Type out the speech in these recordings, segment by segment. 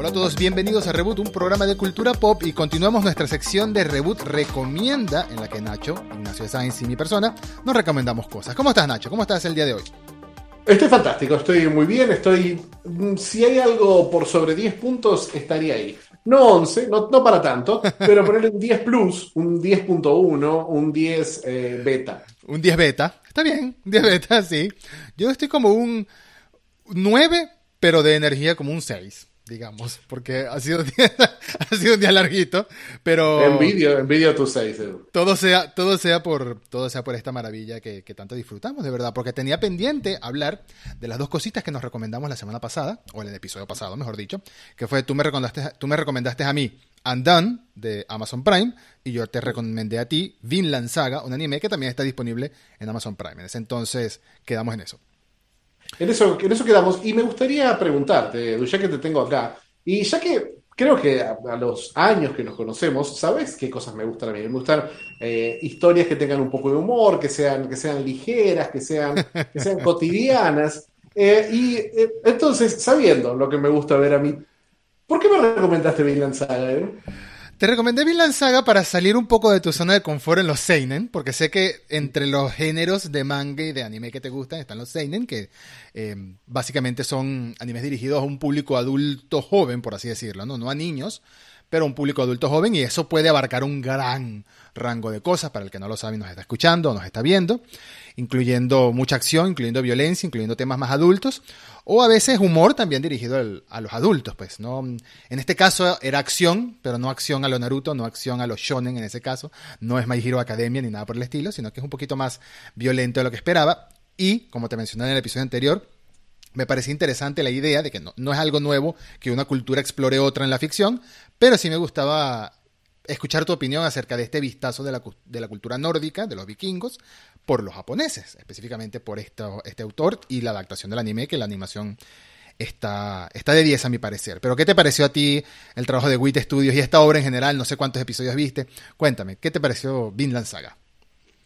Hola a todos, bienvenidos a Reboot, un programa de cultura pop y continuamos nuestra sección de Reboot Recomienda, en la que Nacho, Ignacio Sainz y mi persona nos recomendamos cosas. ¿Cómo estás Nacho? ¿Cómo estás el día de hoy? Estoy fantástico, estoy muy bien, estoy... Mm, si hay algo por sobre 10 puntos, estaría ahí. No 11, no, no para tanto, pero ponerle un 10 plus, un 10.1, un 10 eh, beta. Un 10 beta, está bien, un 10 beta, sí. Yo estoy como un 9, pero de energía como un 6 digamos, porque ha sido, ha sido un día larguito, pero... Envidio, envidio tus seis, Todo sea, todo sea por, todo sea por esta maravilla que, tanto disfrutamos, de verdad, porque tenía pendiente hablar de las dos cositas que nos recomendamos la semana pasada, o en el episodio pasado, mejor dicho, que fue tú me recomendaste, tú me recomendaste a mí Undone de Amazon Prime y yo te recomendé a ti Vinland Saga, un anime que también está disponible en Amazon Prime. En ese entonces quedamos en eso. En eso, en eso quedamos. Y me gustaría preguntarte, ya que te tengo acá, y ya que creo que a, los años que nos conocemos, ¿sabes qué cosas me gustan a mí? Me gustan eh, historias que tengan un poco de humor, que sean, que sean ligeras, que sean, que sean cotidianas. Eh, y eh, entonces, sabiendo lo que me gusta ver a mí, ¿por qué me recomendaste Vinland Saga? Te recomendé Vinland Saga para salir un poco de tu zona de confort en los seinen, porque sé que entre los géneros de manga y de anime que te gustan están los seinen, que eh, básicamente son animes dirigidos a un público adulto joven, por así decirlo, no, no a niños, pero un público adulto joven y eso puede abarcar un gran rango de cosas. Para el que no lo sabe y nos está escuchando o nos está viendo, incluyendo mucha acción, incluyendo violencia, incluyendo temas más adultos, o a veces humor también dirigido a los adultos, pues, ¿no? En este caso era acción, pero no acción a lo Naruto, no acción a lo shonen en ese caso, no es My Hero Academia ni nada por el estilo, sino que es un poquito más violento de lo que esperaba, y, como te mencioné en el episodio anterior, me parece interesante la idea de que no, no, es algo nuevo que una cultura explore otra en la ficción, pero sí me gustaba escuchar tu opinión acerca de este vistazo de la, de la cultura nórdica, de los vikingos, por los japoneses, específicamente por esto, este autor y la adaptación del anime, que la animación está, está de 10 a mi parecer. Pero ¿qué te pareció a ti el trabajo de WIT Studios y esta obra en general? No sé cuántos episodios viste. Cuéntame, ¿qué te pareció Vinland Saga?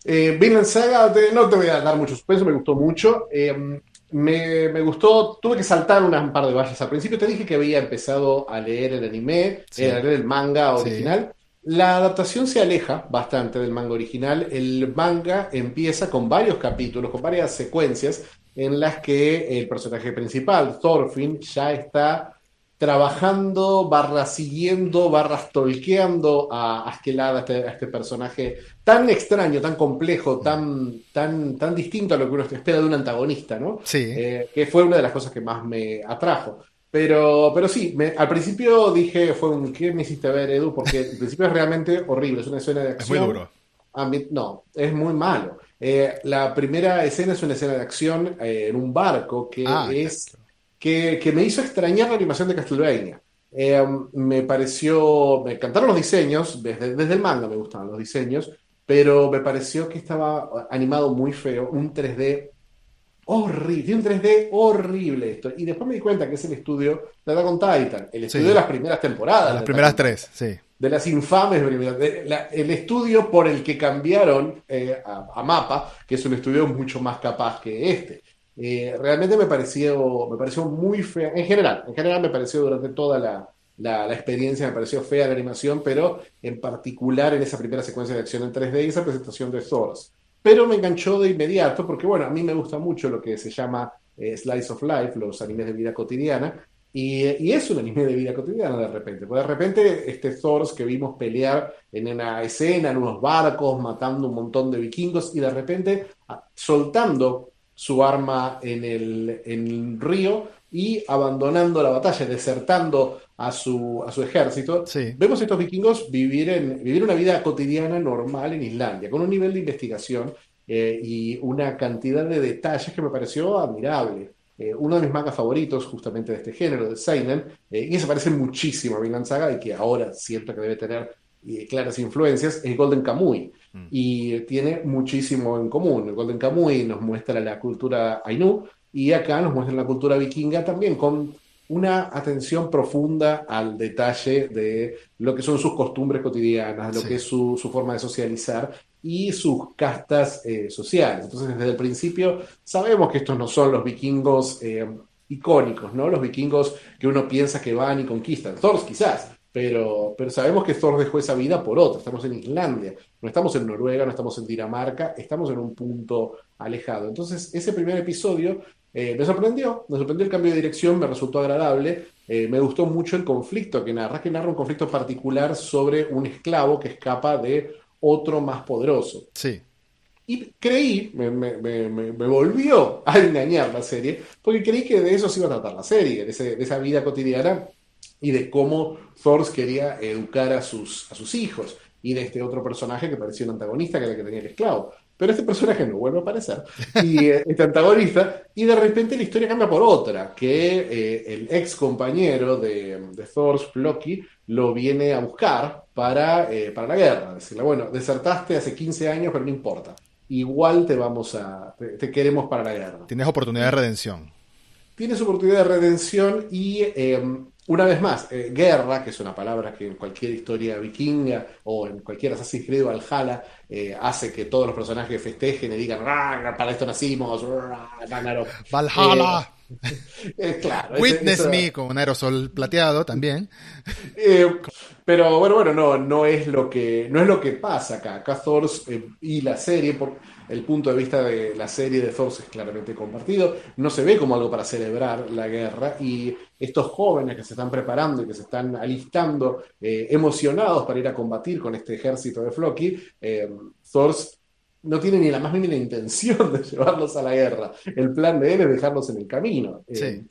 Eh, Vinland Saga, no te voy a dar mucho suspenso, me gustó mucho. Eh, me, gustó, tuve que saltar un par de vallas al principio. Te dije que había empezado a leer el anime, eh, a leer el manga original. La adaptación se aleja bastante del manga original. El manga empieza con varios capítulos, con varias secuencias en las que el personaje principal, Thorfinn, ya está trabajando, barra siguiendo, barra tolqueando a Askelada, a este, a este personaje tan extraño, tan complejo, tan, tan, tan distinto a lo que uno espera de un antagonista, ¿no? Sí. Eh, que fue una de las cosas que más me atrajo. Pero, pero sí, al principio dije, fue un, ¿qué me hiciste ver, Edu? Porque al principio es realmente horrible, es una escena de acción. Es muy duro. no, es muy malo. Eh, la primera escena es una escena de acción eh, en un barco que ah, es que, que, me hizo extrañar la animación de Castlevania. Eh, me pareció, me encantaron los diseños, desde, desde el manga me gustaban los diseños, pero me pareció que estaba animado muy feo, un 3D horrible, tiene un 3D horrible esto. Y después me di cuenta que es el estudio de Dragon Titan, el estudio de las primeras temporadas. las primeras tres, sí. De las infames, el estudio por el que cambiaron eh, a, Mapa, que es un estudio mucho más capaz que este. Eh, realmente me pareció, me pareció muy fea, en general, en general me pareció durante toda la, la, experiencia, me pareció fea la animación, pero en particular en esa primera secuencia de acción en 3D y esa presentación de Source pero me enganchó de inmediato porque, bueno, a mí me gusta mucho lo que se llama eh, Slice of Life, los animes de vida cotidiana, y, es un anime de vida cotidiana de repente. Porque de repente este Thor que vimos pelear en una escena, en unos barcos, matando un montón de vikingos, y de repente soltando su arma en el, en el río y abandonando la batalla, desertando a su, a su ejército, vemos a estos vikingos vivir, en, vivir una vida cotidiana normal en Islandia, con un nivel de investigación eh, y una cantidad de detalles que me pareció admirable. Eh, uno de mis mangas favoritos, justamente de este género, de Seinen, eh, y se parece muchísimo a Vinland Saga y que ahora siento que debe tener claras influencias, es Golden Kamuy. Mm. Y tiene muchísimo en común. El Golden Kamuy nos muestra la cultura Ainu y acá nos muestra la cultura vikinga también, con una atención profunda al detalle de lo que son sus costumbres cotidianas, lo que es su, forma de socializar y sus castas eh, sociales. Entonces, desde el principio sabemos que estos no son los vikingos eh, icónicos, ¿no? Los vikingos que uno piensa que van y conquistan. Thor quizás, pero, pero sabemos que Thor dejó esa vida por otra. Estamos en Islandia, no estamos en Noruega, no estamos en Dinamarca, estamos en un punto alejado. Entonces, ese primer episodio eh, me sorprendió, me sorprendió el cambio de dirección, me resultó agradable, eh, me gustó mucho el conflicto que narra, que narra un conflicto particular sobre un esclavo que escapa de otro más poderoso. Sí. Y creí, me, me, me, me, volvió a engañar la serie, porque creí que de eso se iba a tratar la serie, de, ese, de esa vida cotidiana y de cómo Thor quería educar a sus, a sus hijos, y de este otro personaje que parecía un antagonista, que era el que tenía el esclavo. Pero este personaje no vuelve a aparecer, y eh, este antagonista, y de repente la historia cambia por otra, que eh, el ex compañero de, de Thor, Loki, lo viene a buscar para, eh, para la guerra. Decirle, bueno, desertaste hace 15 años, pero no importa igual te vamos a, te, queremos para la guerra. Tienes oportunidad de redención. Tienes oportunidad de redención y em, una vez más, eh, guerra, que es una palabra que en cualquier historia vikinga o en cualquier Assassin's Creed Valhalla eh, hace que todos los personajes festejen y digan, para esto nacimos, Valhalla. Eh, claro, Witness me con un aerosol plateado también. pero bueno, bueno, no, no es lo que no es lo que pasa acá. Acá Thor y la serie, por, el punto de vista de la serie de Thor es claramente compartido, no se ve como algo para celebrar la guerra y estos jóvenes que se están preparando y que se están alistando eh, emocionados para ir a combatir con este ejército de Floki, eh, Thor no tiene ni la más mínima intención de llevarlos a la guerra. El plan de él es dejarlos en el camino. Eh,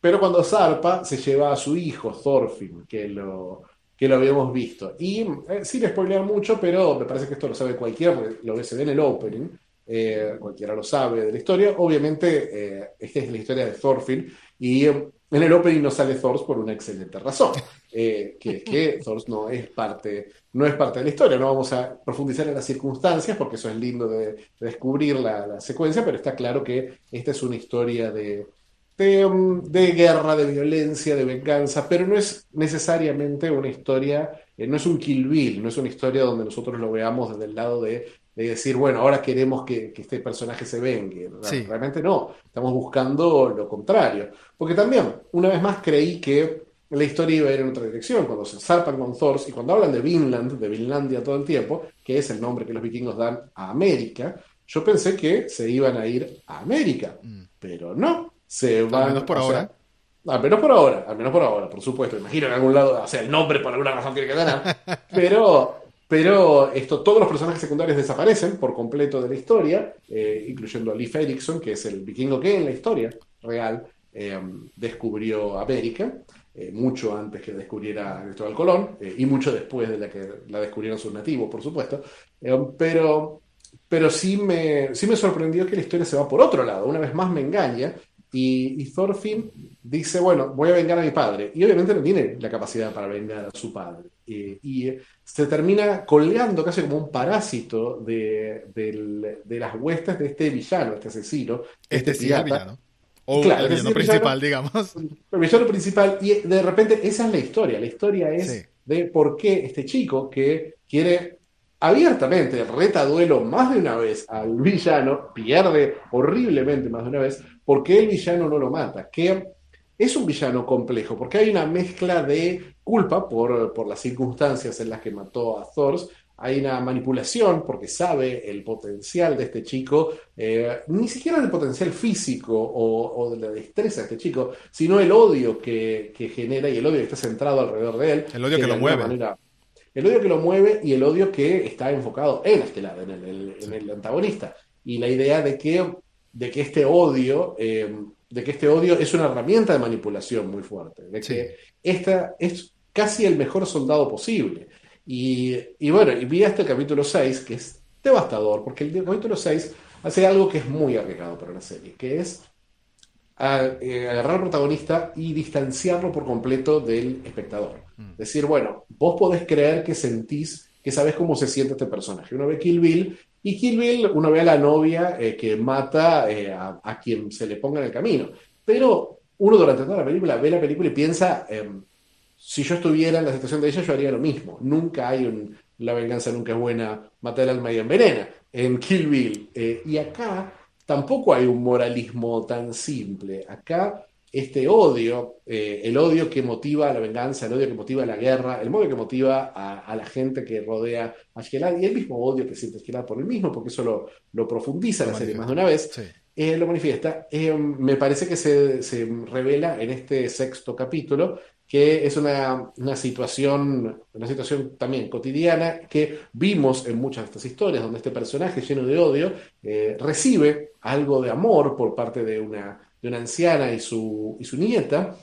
pero cuando zarpa, se lleva a su hijo, Thorfinn, que lo, que lo habíamos visto. Y eh, sin spoilear mucho, pero me parece que esto lo sabe cualquiera, porque lo se ve en el opening, eh, cualquiera lo sabe de la historia. Obviamente, eh, esta es la historia de Thorfinn, y en el opening no sale Thor por una excelente razón, que es que Thor no es, parte, no es parte de la historia. No vamos a profundizar en las circunstancias, porque eso es lindo de, descubrir la secuencia, pero está claro que esta es una historia de Um, de, guerra, de violencia, de venganza, pero no es necesariamente una historia, eh, no es un Kill Bill, no es una historia donde nosotros lo veamos desde el lado de, decir, bueno, ahora queremos que, este personaje se vengue. Realmente no, estamos buscando lo contrario. Porque también, una vez más, creí que la historia iba a ir en otra dirección. Cuando se zarpan con Thor y cuando hablan de Vinland, de Vinlandia todo el tiempo, que es el nombre que los vikingos dan a América, yo pensé que se iban a ir a América, mm. pero no se van. Al menos por ahora. al menos por ahora, al menos por ahora, por supuesto. Imagino en algún lado, o sea, el nombre por alguna razón tiene que ganar. pero, pero esto, todos los personajes secundarios desaparecen por completo de la historia, eh, incluyendo a Leif Erikson, que es el vikingo que en la historia real eh, descubrió América. Eh, mucho antes que descubriera Cristóbal Colón y mucho después de la que la descubrieron sus nativos, por supuesto. pero, pero sí me, sí me sorprendió que la historia se va por otro lado. Una vez más me engaña y, Thorfinn dice, bueno, voy a vengar a mi padre. Y obviamente no tiene la capacidad para vengar a su padre. y se termina colgando casi como un parásito de, las huestes de este villano, este asesino. Este, este pirata. villano. O el villano principal, digamos. El villano principal. Y de repente esa es la historia. La historia es de por qué este chico que quiere abiertamente reta duelo más de una vez al villano, pierde horriblemente más de una vez, ¿Por qué el villano no lo mata? Que es un villano complejo, porque hay una mezcla de culpa por, las circunstancias en las que mató a Thor, hay una manipulación porque sabe el potencial de este chico, eh, ni siquiera el potencial físico o, de la destreza de este chico, sino el odio que, genera y el odio que está centrado alrededor de él. El odio que, lo mueve. El odio que lo mueve y el odio que está enfocado en este lado, en el, en el antagonista. Y la idea de que de que este odio, eh, de que este odio es una herramienta de manipulación muy fuerte, de que esta es casi el mejor soldado posible. Y, y, bueno, y vi hasta el capítulo 6, que es devastador, porque el capítulo 6 hace algo que es muy arriesgado para la serie, que es eh, agarrar al protagonista y distanciarlo por completo del espectador. Mm. Decir, bueno, vos podés creer que sentís, que sabés cómo se siente este personaje. Uno ve Kill Bill y Kill Bill, uno ve a la novia eh, que mata eh, a, quien se le ponga en el camino. Pero uno durante toda la película ve la película y piensa, em, si yo estuviera en la situación de ella, yo haría lo mismo. Nunca hay un, la venganza nunca es buena, mata el alma y envenena en Kill Bill. Eh, y acá tampoco hay un moralismo tan simple. Acá este odio, eh, el odio que motiva la venganza, el odio que motiva la guerra, el odio que motiva a, la gente que rodea a Gilad y el mismo odio que siente Gilad por el mismo, porque eso lo, lo profundiza la serie más de una vez, eh, lo manifiesta. Eh, me parece que se, se, revela en este sexto capítulo que es una, una, situación, una situación también cotidiana que vimos en muchas de estas historias, donde este personaje lleno de odio recibe algo de amor por parte de una de una anciana y su, y su nieta,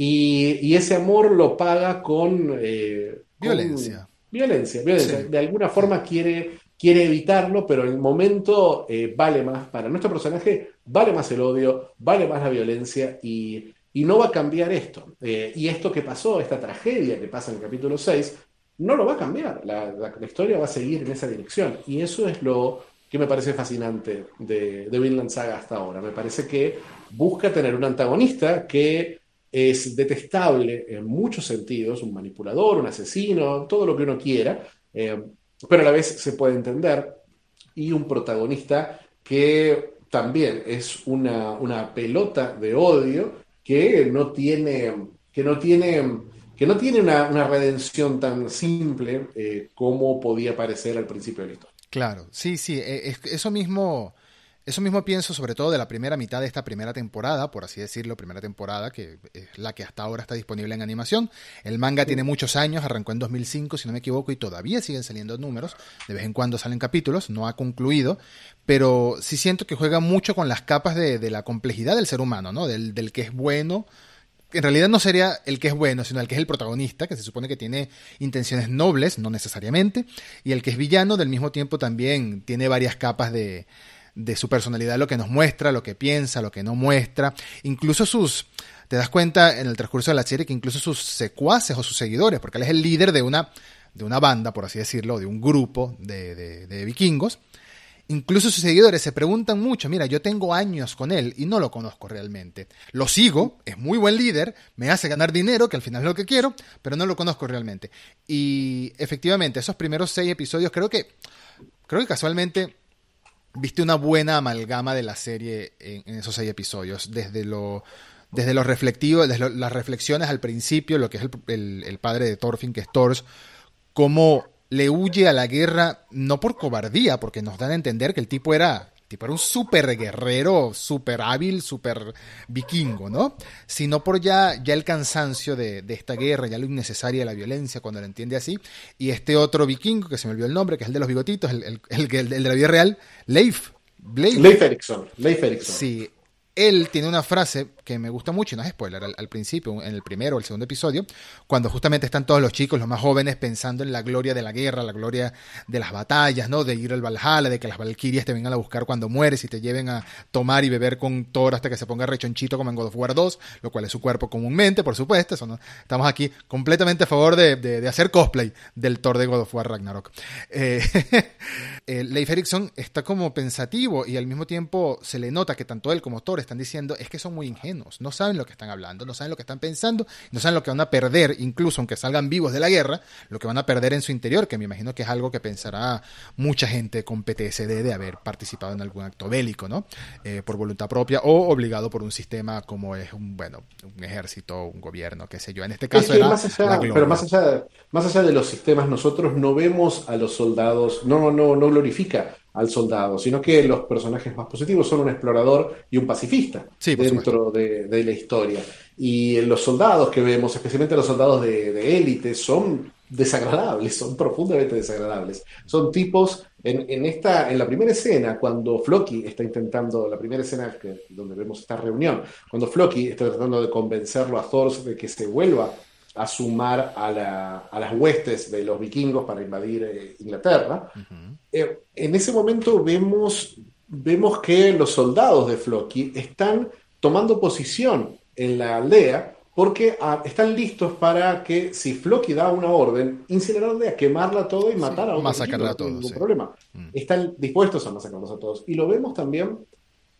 y, ese amor lo paga con... Eh, violencia. Violencia, violencia. De alguna forma quiere, quiere evitarlo, pero en el momento eh, vale más, para nuestro personaje, vale más el odio, vale más la violencia y, no va a cambiar esto. Eh, y esto que pasó, esta tragedia que pasa en el capítulo 6, no lo va a cambiar. La, la, historia va a seguir en esa dirección. Y eso es lo que me parece fascinante de, de Vinland Saga hasta ahora. Me parece que busca tener un antagonista que es detestable en muchos sentidos, un manipulador, un asesino, todo lo que uno quiera, eh, pero a la vez se puede entender, y un protagonista que también es una, pelota de odio que no tiene, que no tiene, que no tiene una, redención tan simple eh, como podía parecer al principio de la historia. Claro, sí, sí, e, eso mismo eso mismo pienso sobre todo de la primera mitad de esta primera temporada, por así decirlo, primera temporada, que es la que hasta ahora está disponible en animación. El manga tiene muchos años, arrancó en 2005, si no me equivoco, y todavía siguen saliendo números. De vez en cuando salen capítulos, no ha concluido, pero sí siento que juega mucho con las capas de, la complejidad del ser humano, ¿no? Del, del que es bueno, en realidad no sería el que es bueno, sino el que es el protagonista, que se supone que tiene intenciones nobles, no necesariamente, y el que es villano, del mismo tiempo también tiene varias capas de, de su personalidad, lo que nos muestra, lo que piensa, lo que no muestra, incluso sus, te das cuenta en el transcurso de la serie que incluso sus secuaces o sus seguidores, porque él es el líder de una, de una banda, por así decirlo, de un grupo de, de, vikingos, Incluso sus seguidores se preguntan mucho, mira, yo tengo años con él y no lo conozco realmente. Lo sigo, es muy buen líder, me hace ganar dinero, que al final es lo que quiero, pero no lo conozco realmente. Y efectivamente, esos primeros seis episodios creo que, creo que casualmente viste una buena amalgama de la serie en, esos seis episodios, desde lo desde lo reflectivo, desde las reflexiones al principio, lo que es el, padre de Thorfinn, que es Thors, cómo le huye a la guerra, no por cobardía, porque nos dan a entender que el tipo era tipo era un súper guerrero, súper hábil, súper vikingo, ¿no? Sino por ya, ya el cansancio de, esta guerra, ya lo innecesaria de la violencia, cuando lo entiende así. Y este otro vikingo, que se me olvidó el nombre, que es el de los bigotitos, el, el, el, el de la vida real, Leif. Leif Erikson. Leif Erikson. Sí, él tiene una frase que me gusta mucho, y no es spoiler, al, principio, en el primero o el segundo episodio, cuando justamente están todos los chicos, los más jóvenes, pensando en la gloria de la guerra, la gloria de las batallas, ¿no? De ir al Valhalla, de que las Valkyrias te vengan a buscar cuando mueres y te lleven a tomar y beber con Thor hasta que se ponga rechonchito como en God of War 2, lo cual es su cuerpo comúnmente, por supuesto. Estamos aquí completamente a favor de, hacer cosplay del Thor de God of War Ragnarok. Eh, eh, Leif Erikson está como pensativo y al mismo tiempo se le nota que tanto él como Thor están diciendo es que son muy ingenuos, no saben lo que están hablando, no saben lo que están pensando, no saben lo que van a perder, incluso aunque salgan vivos de la guerra, lo que van a perder en su interior, que me imagino que es algo que pensará mucha gente con PTSD de haber participado en algún acto bélico, ¿no? Eh, por voluntad propia o obligado por un sistema como es un, bueno, un ejército, un gobierno, qué sé yo. En este caso pero más allá, más allá de los sistemas, nosotros no vemos a los soldados, no, no, no glorifica al soldado, sino que los personajes más positivos son un explorador y un pacifista dentro de, la historia. Y los soldados que vemos, especialmente los soldados de élite, son desagradables, son profundamente desagradables. Son tipos, en, esta, en la primera escena, cuando Floki está intentando, la primera escena que, donde vemos esta reunión, cuando Floki está tratando de convencerlo a Thor de que se vuelva a sumar a, las huestes de los vikingos para invadir eh, Inglaterra. Eh, en ese momento vemos, vemos que los soldados de Floki están tomando posición en la aldea porque ah, están listos para que si Floki da una orden, incinerar la aldea, quemarla todo y matar a un Masacrarla a todos. No problema. Mm. Están dispuestos a masacrarlos a todos. Y lo vemos también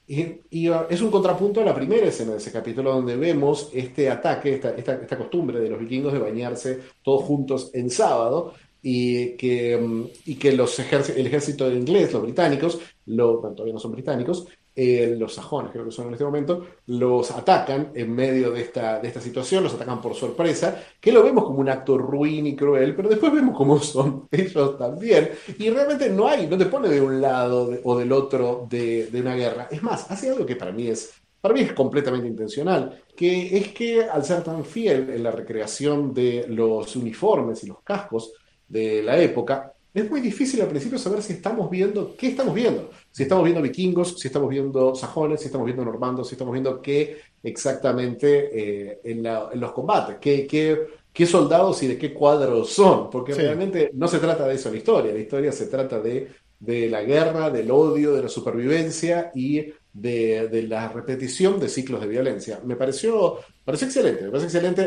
y, uh, es un contrapunto a la primera escena de ese capítulo donde vemos este ataque, esta, esta, costumbre de los vikingos de bañarse todos juntos en sábado y que, um, y que los el ejército inglés, los británicos, lo, todavía no son británicos, eh, los sajones, creo que son en este momento, los atacan en medio de esta, de esta situación, los atacan por sorpresa, que lo vemos como un acto ruin y cruel, pero después vemos cómo son ellos también, y realmente no hay, no te pone de un lado o del otro de, de una guerra. Es más, hace algo que para mí es para mí es completamente intencional, que es que al ser tan fiel en la recreación de los uniformes y los cascos de la época, es muy difícil al principio saber si estamos viendo, qué estamos viendo. Si estamos viendo vikingos, si estamos viendo sajones, si estamos viendo normandos, si estamos viendo qué exactamente eh, en, los combates, qué, qué, soldados y de qué cuadros son, porque realmente no se trata de eso la historia, la historia se trata de, de la guerra, del odio, de la supervivencia y de, la repetición de ciclos de violencia. Me pareció, pareció excelente, me parece excelente,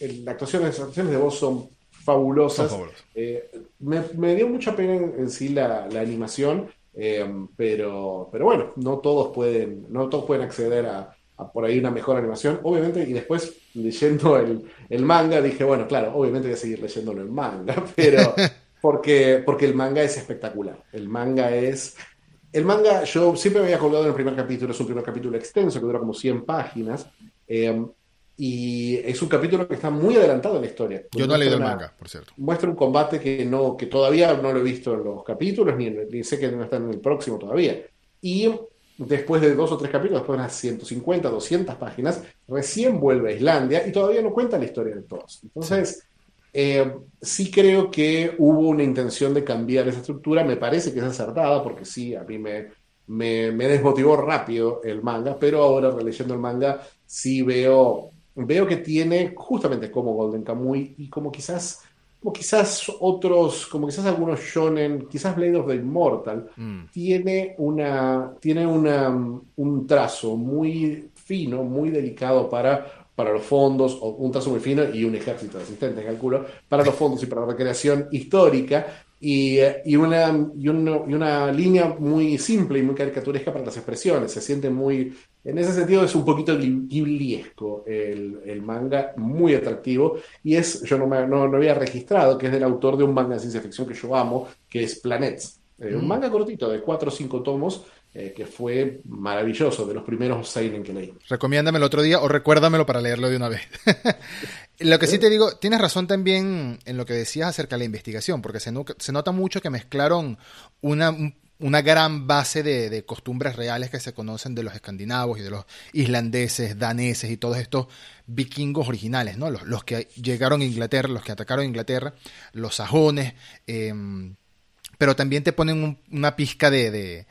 el, la actuación, las actuaciones de voz son fabulosas. Eh, me, dio mucha pena en, sí la, animación, eh, pero, pero bueno, no todos pueden, no todos pueden acceder a, por ahí una mejor animación, obviamente, y después leyendo el, el, manga dije, bueno, claro, obviamente voy a seguir leyéndolo en manga, pero porque, porque el manga es espectacular, el manga es... El manga, yo siempre me había colgado en el primer capítulo, es un primer capítulo extenso que dura como 100 páginas. Eh, y es un capítulo que está muy adelantado en la historia. Yo no he leído el manga, por cierto. Muestra un combate que no que todavía no lo he visto en los capítulos, ni, sé que no está en el próximo todavía. Y después de dos o tres capítulos, después de unas 150, 200 páginas, recién vuelve a Islandia y todavía no cuenta la historia de todos. Entonces, eh, sí creo que hubo una intención de cambiar esa estructura. Me parece que es acertada, porque sí, a mí me, me, me desmotivó rápido el manga, pero ahora releyendo el manga sí veo veo que tiene justamente como Golden Kamuy y como quizás como quizás otros, como quizás algunos shonen, quizás Blade of the Immortal, mm. tiene una tiene una, un trazo muy fino, muy delicado para para los fondos, o un trazo muy fino y un ejército de asistentes, calculo, para los fondos y para la recreación histórica, y, y, una, y, una línea muy simple y muy caricaturesca para las expresiones. Se siente muy en ese sentido es un poquito ghibliesco el, el, manga, muy atractivo, y es, yo no, me, no, había registrado, que es del autor de un manga de ciencia ficción que yo amo, que es Planets. Eh, un mm. manga cortito de cuatro o cinco tomos, eh, que fue maravilloso, de los primeros Seinen que leí. Recomiéndamelo otro día o recuérdamelo para leerlo de una vez. lo que sí te digo, tienes razón también en lo que decías acerca de la investigación, porque se, se nota mucho que mezclaron una, una gran base de, costumbres reales que se conocen de los escandinavos y de los islandeses, daneses y todos estos vikingos originales, ¿no? Los, que llegaron a Inglaterra, los que atacaron a Inglaterra, los sajones, em, pero también te ponen una pizca de,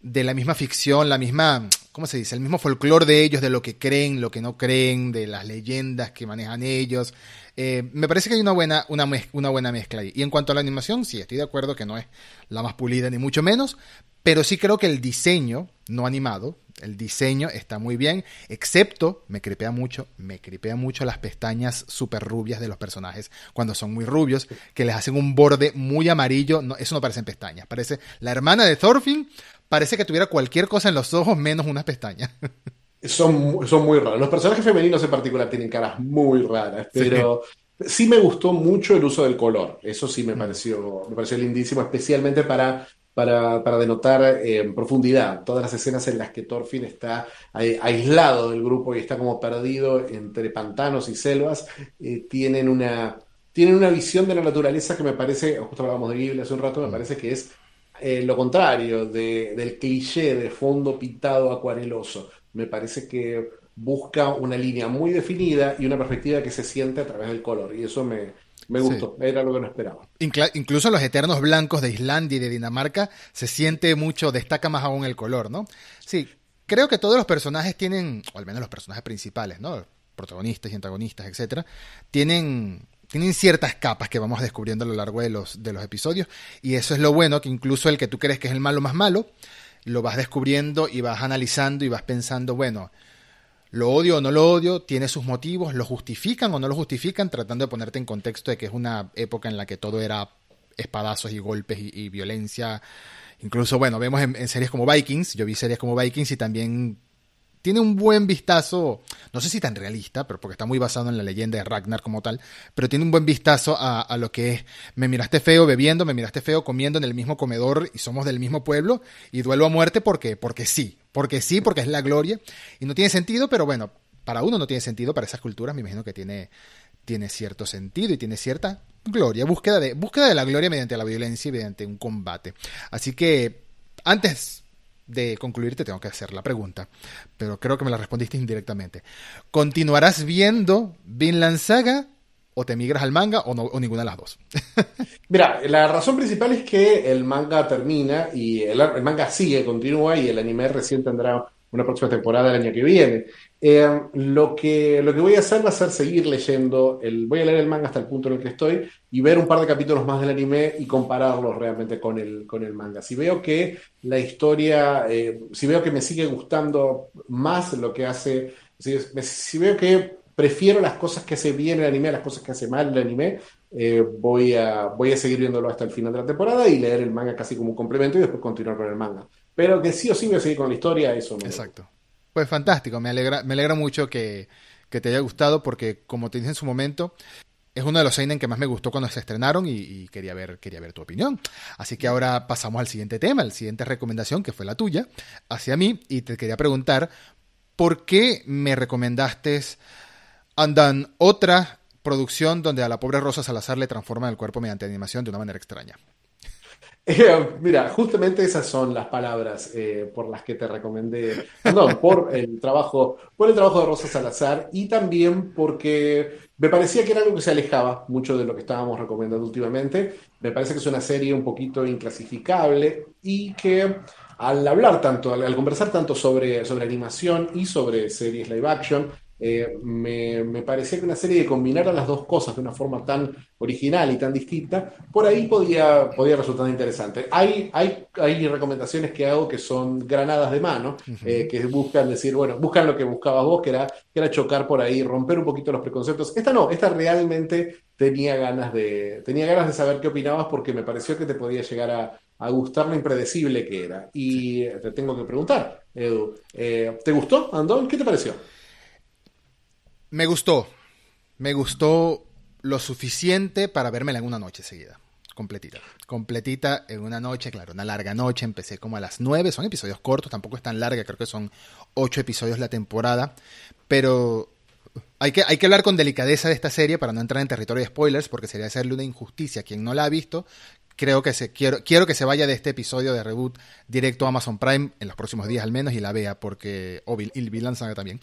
de la misma ficción, la misma, ¿cómo se dice? El mismo folclore de ellos, de lo que creen, lo que no creen, de las leyendas que manejan ellos. Eh, me parece que hay una buena, una, una buena mezcla ahí. Y en cuanto a la animación, sí, estoy de acuerdo que no es la más pulida ni mucho menos, pero sí creo que el diseño, no animado, el diseño está muy bien, excepto, me cripea mucho, me cripea mucho las pestañas súper rubias de los personajes cuando son muy rubios, que les hacen un borde muy amarillo, no, eso no parecen pestañas, parece la hermana de Thorfinn parece que tuviera cualquier cosa en los ojos menos unas pestañas. Son, son muy raros. Los personajes femeninos en particular tienen caras muy raras, pero sí. me gustó mucho el uso del color. Eso sí me mm. pareció, me pareció lindísimo, especialmente para, para, para denotar eh, profundidad. Todas las escenas en las que Thorfinn está aislado del grupo y está como perdido entre pantanos y selvas, eh, tienen una tienen una visión de la naturaleza que me parece, justo hablábamos de Ghibli hace un rato, me mm. parece que es eh, lo contrario del cliché de fondo pintado acuareloso. Me parece que busca una línea muy definida y una perspectiva que se siente a través del color. Y eso me, gustó, era lo que no esperaba. incluso los eternos blancos de Islandia y de Dinamarca se siente mucho, destaca más aún el color, ¿no? Sí, creo que todos los personajes tienen, o al menos los personajes principales, ¿no? Protagonistas y antagonistas, etcétera, tienen tienen ciertas capas que vamos descubriendo a lo largo de los, de los episodios. Y eso es lo bueno, que incluso el que tú crees que es el malo más malo, lo vas descubriendo y vas analizando y vas pensando, bueno, lo odio o no lo odio, tiene sus motivos, lo justifican o no lo justifican, tratando de ponerte en contexto de que es una época en la que todo era espadazos y golpes y, violencia. Incluso, bueno, vemos en, series como Vikings, yo vi series como Vikings y también tiene un buen vistazo, no sé si tan realista, pero porque está muy basado en la leyenda de Ragnar como tal, pero tiene un buen vistazo a, lo que es, me miraste feo bebiendo, me miraste feo comiendo en el mismo comedor y somos del mismo pueblo y duelo a muerte porque, porque sí, porque sí, porque es la gloria, y no tiene sentido, pero bueno, para uno no tiene sentido, para esas culturas me imagino que tiene, tiene cierto sentido y tiene cierta gloria, búsqueda de, búsqueda de la gloria mediante la violencia y mediante un combate. Así que, antes de concluir, te tengo que hacer la pregunta, pero creo que me la respondiste indirectamente. ¿Continuarás viendo Vinland Saga o te migras al manga o, o ninguna de las dos. Mira, la razón principal es que el manga termina y el, el, manga sigue, continúa y el anime recién tendrá una próxima temporada el año que viene. Eh, lo, que, lo que voy a hacer va a ser seguir leyendo, el, voy a leer el manga hasta el punto en el que estoy y ver un par de capítulos más del anime y compararlos realmente con el, con el manga. Si veo que la historia, eh, si veo que me sigue gustando más lo que hace, si, si veo que prefiero las cosas que hace bien el anime a las cosas que hace mal el anime. Eh, voy, a, voy a seguir viéndolo hasta el final de la temporada y leer el manga casi como un complemento y después continuar con el manga. Pero que sí o sí voy a seguir con la historia, eso no. Exacto. Pues fantástico, me alegra, me alegra mucho que, que te haya gustado porque, como te dije en su momento, es uno de los seinen que más me gustó cuando se estrenaron y, quería, ver, quería ver tu opinión. Así que ahora pasamos al siguiente tema, la siguiente recomendación, que fue la tuya, hacia mí, y te quería preguntar, ¿por qué me recomendaste Andan otra producción donde a la pobre Rosa Salazar le transforman el cuerpo mediante animación de una manera extraña? Eh, mira, justamente esas son las palabras eh, por las que te recomendé, no, por el trabajo, por el trabajo de Rosa Salazar y también porque me parecía que era algo que se alejaba mucho de lo que estábamos recomendando últimamente. Me parece que es una serie un poquito inclasificable y que al hablar tanto, al, al conversar tanto sobre, sobre animación y sobre series live action, eh, me, me, parecía que una serie que combinara las dos cosas de una forma tan original y tan distinta, por ahí podía, podía resultar interesante. Hay, hay, hay recomendaciones que hago que son granadas de mano, uh -huh. eh, que buscan decir, bueno, buscan lo que buscabas vos, que era, que era chocar por ahí, romper un poquito los preconceptos. Esta no, esta realmente tenía ganas de, tenía ganas de saber qué opinabas porque me pareció que te podía llegar a, a gustar lo impredecible que era. Y te tengo que preguntar, Edu, eh, ¿te gustó, Andón? ¿Qué te pareció? Me gustó. Me gustó lo suficiente para vérmela en una noche seguida. Completita. Completita en una noche, claro, una larga noche. Empecé como a las nueve. Son episodios cortos, tampoco es tan larga. Creo que son ocho episodios la temporada. Pero hay que, hay que hablar con delicadeza de esta serie para no entrar en territorio de spoilers, porque sería hacerle una injusticia a quien no la ha visto. Creo que se, quiero, quiero que se vaya de este episodio de reboot directo a Amazon Prime en los próximos días al menos y la vea, porque. O y Bill también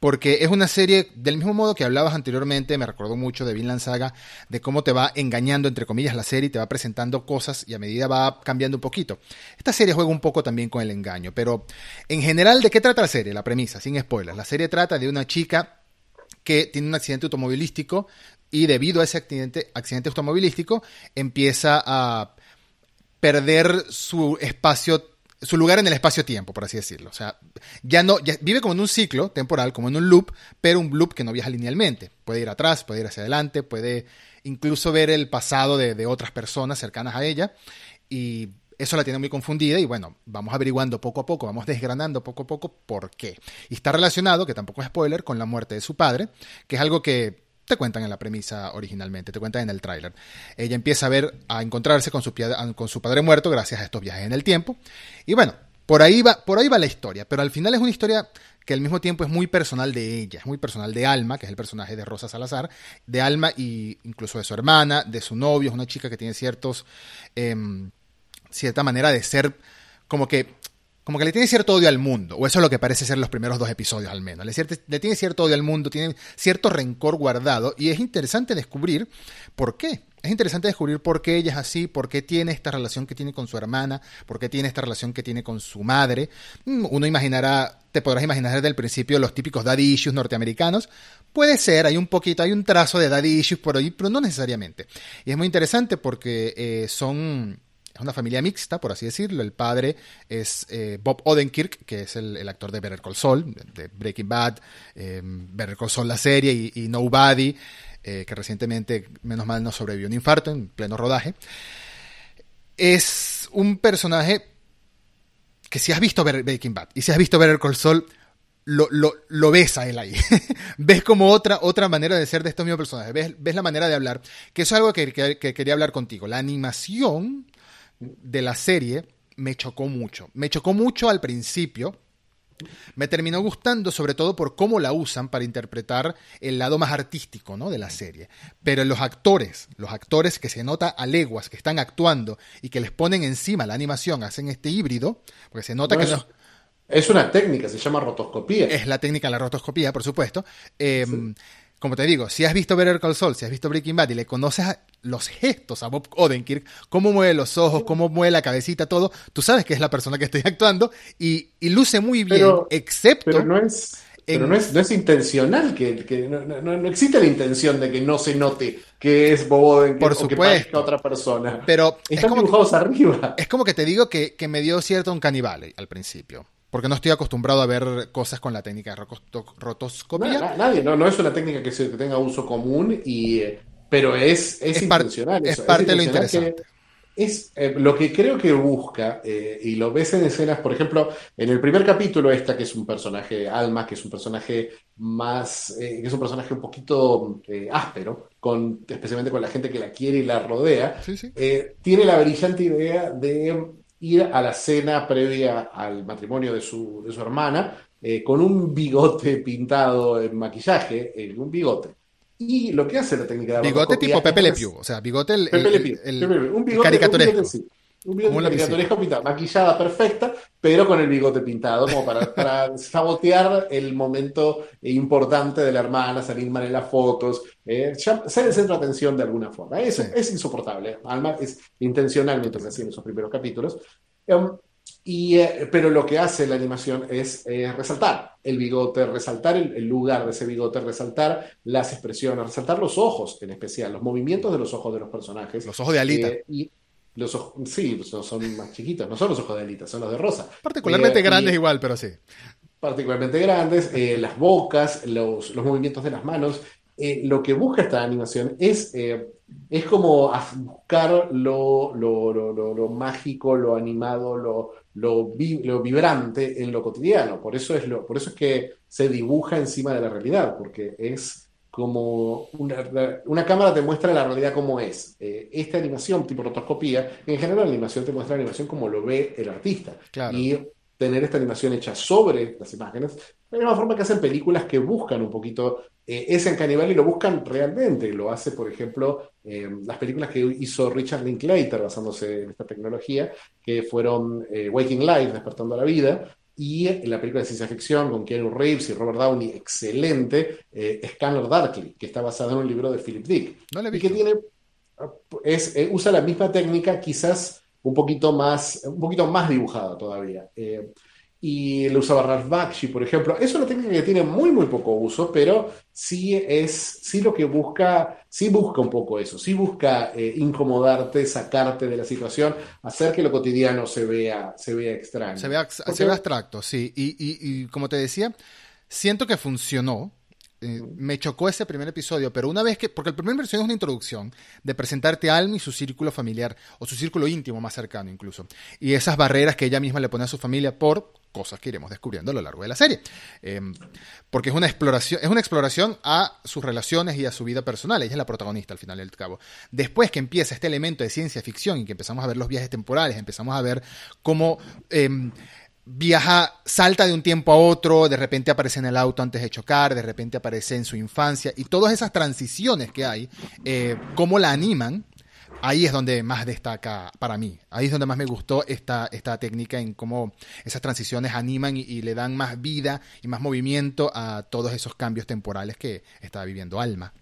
porque es una serie, del mismo modo que hablabas anteriormente, me recordó mucho de Vinland Saga, de cómo te va engañando, entre comillas, la serie, te va presentando cosas y a medida va cambiando un poquito. Esta serie juega un poco también con el engaño, pero en general, ¿de qué trata la serie? La premisa, sin spoilers. La serie trata de una chica que tiene un accidente automovilístico y debido a ese accidente, accidente automovilístico empieza a perder su espacio su lugar en el espacio-tiempo, por así decirlo. O sea, ya no, ya vive como en un ciclo temporal, como en un loop, pero un loop que no viaja linealmente. Puede ir atrás, puede ir hacia adelante, puede incluso ver el pasado de, de otras personas cercanas a ella. Y eso la tiene muy confundida y bueno, vamos averiguando poco a poco, vamos desgranando poco a poco por qué. Y está relacionado, que tampoco es spoiler, con la muerte de su padre, que es algo que te cuentan en la premisa originalmente, te cuentan en el tráiler. Ella empieza a ver, a encontrarse con su, con su padre muerto gracias a estos viajes en el tiempo. Y bueno, por ahí va, por ahí va la historia, pero al final es una historia que al mismo tiempo es muy personal de ella, es muy personal de Alma, que es el personaje de Rosa Salazar, de Alma y incluso de su hermana, de su novio, es una chica que tiene ciertos, eh, cierta manera de ser como que como que le tiene cierto odio al mundo, o eso es lo que parece ser los primeros dos episodios al menos. Le, tiene cierto odio al mundo, tiene cierto rencor guardado, y es interesante descubrir por qué. Es interesante descubrir por qué ella es así, por qué tiene esta relación que tiene con su hermana, por qué tiene esta relación que tiene con su madre. Uno imaginará, te podrás imaginar desde el principio los típicos daddy issues norteamericanos. Puede ser, hay un poquito, hay un trazo de daddy issues por ahí, pero no necesariamente. Y es muy interesante porque eh, son una familia mixta, por así decirlo. El padre es eh, Bob Odenkirk, que es el, actor de Better Call Saul, de Breaking Bad, eh, Better Call Saul la serie y, y Nobody, eh, que recientemente, menos mal, no sobrevivió un infarto en pleno rodaje. Es un personaje que si has visto Breaking Bad y si has visto Better Call Saul, lo, lo, ves a él ahí. ves como otra, otra manera de ser de estos mismos personajes. Ves, ves la manera de hablar. Que eso es algo que quería hablar contigo. La animación de la serie me chocó mucho. Me chocó mucho al principio, Me terminó gustando sobre todo por cómo la usan para interpretar el lado más artístico ¿no? de la serie. Pero los actores, los actores que se nota a leguas, que están actuando y que les ponen encima la animación, hacen este híbrido, porque se nota que es, Es una técnica, se llama rotoscopía. Es la técnica de la rotoscopía, por supuesto. Eh, como te digo, si has visto Better Call Saul, si has visto Breaking Bad y le conoces los gestos a Bob Odenkirk, cómo mueve los ojos, cómo mueve la cabecita, todo, tú sabes que es la persona que estoy actuando y, luce muy bien, excepto... Pero no es... Pero no es, no es intencional, que, no, existe la intención de que no se note que es Bob Odenkirk Por supuesto, o otra persona. Pero Están dibujados arriba. Es como que te digo que, que me dio cierto un canibale al principio porque no estoy acostumbrado a ver cosas con la técnica de rotoscopía. nadie, no, no es una técnica que, tenga uso común, y, pero es, es, intencional. es parte de lo interesante. Es eh, lo que creo que busca, eh, y lo ves en escenas, por ejemplo, en el primer capítulo, esta que es un personaje, Alma, que es un personaje más, eh, que es un personaje un poquito áspero, con, especialmente con la gente que la quiere y la rodea, tiene la brillante idea de ir a la cena previa al matrimonio de su, de su hermana eh, con un bigote pintado en maquillaje, en un bigote. Y lo que hace la técnica de Bigote tipo Pepe Le Pew, o sea, bigote el, Pew, un bigote, caricaturesco. Un bigote, caricaturesco pintado, maquillada perfecta, pero con el bigote pintado, como para, para sabotear el momento importante de la hermana, salir mal en las fotos, eh, ser el centro de atención de alguna forma. Eso es insoportable. Alma es intencionalmente así en esos primeros capítulos. Um, y, eh, pero lo que hace la animación es eh, resaltar el bigote, resaltar el, lugar de ese bigote, resaltar las expresiones, resaltar los ojos en especial, los movimientos de los ojos de los personajes. Los ojos de Alita. Eh, y los ojos, sí, son más chiquitos, no son los ojos de Alita, son los de Rosa. Particularmente grandes igual, pero sí. Particularmente grandes, las bocas, los, los movimientos de las manos, eh, lo que busca esta animación es, eh, es como buscar lo, lo, mágico, lo animado, lo, lo, vibrante en lo cotidiano. Por eso, es lo, por eso es que se dibuja encima de la realidad, porque es como una, cámara te muestra la realidad como es. Eh, esta animación tipo rotoscopía, en general la animación te muestra la animación como lo ve el artista. Y tener esta animación hecha sobre las imágenes, de la misma forma que hacen películas que buscan un poquito eh, ese canibal y lo buscan realmente. Lo hace, por ejemplo, eh, las películas que hizo Richard Linklater basándose en esta tecnología, que fueron eh, Waking Life, Despertando a la Vida, y la película de ciencia ficción con Keanu Reeves y Robert Downey, excelente, Scanner Darkly, que está basada en un libro de Philip Dick. No le y que tiene, es, usa la misma técnica, quizás un poquito más, un poquito más dibujada todavía. Eh, y lo usaba Ralph Bakshi, por ejemplo. Es una técnica que tiene muy, muy poco uso, pero sí es, sí lo que busca, sí busca un poco eso, sí busca eh, incomodarte, sacarte de la situación, hacer que lo cotidiano se vea, se vea extraño. Se vea, se vea abstracto, sí. Y, y, y como te decía, siento que funcionó, eh, me chocó ese primer episodio, pero una vez que, porque el primer episodio es una introducción de presentarte a Alma y su círculo familiar, o su círculo íntimo más cercano incluso, y esas barreras que ella misma le pone a su familia por cosas que iremos descubriendo a lo largo de la serie. Em, porque es una exploración, es una exploración a sus relaciones y a su vida personal. Ella es la protagonista al final del cabo. Después que empieza este elemento de ciencia ficción y que empezamos a ver los viajes temporales, empezamos a ver cómo em, viaja, salta de un tiempo a otro, de repente aparece en el auto antes de chocar, de repente aparece en su infancia, y todas esas transiciones que hay, eh, cómo la animan, ahí es donde más destaca para mí. Ahí es donde más me gustó esta, esta técnica en cómo esas transiciones animan y, le dan más vida y más movimiento a todos esos cambios temporales que está viviendo Alma.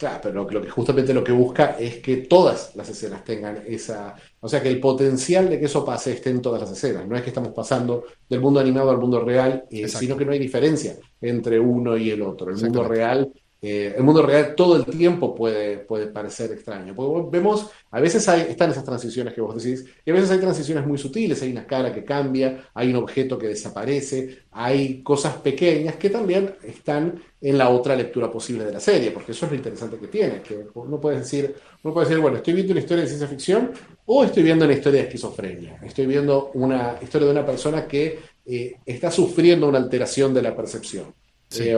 Claro, pero lo que justamente lo que busca es que todas las escenas tengan esa, o sea, que el potencial de que eso pase esté en todas las escenas. No es que estamos pasando del mundo animado al mundo real, eh, sino que no hay diferencia entre uno y el otro. El mundo real eh, el mundo real todo el tiempo puede, puede parecer extraño. vemos, a veces hay, están esas transiciones que vos decís, y a veces hay transiciones muy sutiles, hay una cara que cambia, hay un objeto que desaparece, hay cosas pequeñas que también están en la otra lectura posible de la serie, porque eso es lo interesante que tiene, que uno puede decir, uno puede decir, bueno, estoy viendo una historia de ciencia ficción o estoy viendo una historia de esquizofrenia, estoy viendo una historia de una persona que eh, está sufriendo una alteración de la percepción. Eh,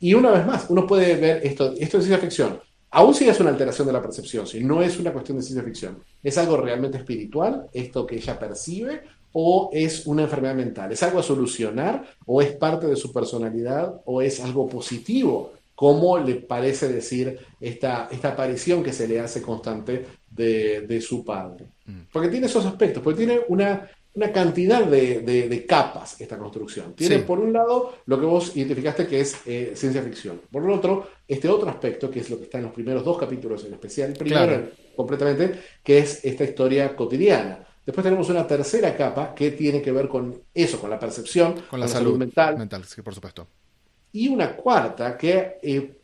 y una vez más, uno puede ver esto, esto es ciencia ficción. Aún si es una alteración de la percepción, si no es una cuestión de ciencia ficción, es algo realmente espiritual, esto que ella percibe, o es una enfermedad mental? ¿Es algo a solucionar o es parte de su personalidad o es algo positivo? ¿Cómo le parece decir esta, esta aparición que se le hace constante de, su padre? Mm. Porque tiene esos aspectos, porque tiene una, una cantidad de, capas esta construcción. Tiene por un lado lo que vos identificaste que es eh, ciencia ficción. Por el otro, este otro aspecto, que es lo que está en los primeros dos capítulos en especial, primero completamente, que es esta historia cotidiana. Después tenemos una tercera capa que tiene que ver con eso, con la percepción, con la, salud, mental. Mental, sí, por supuesto. Y una cuarta que eh,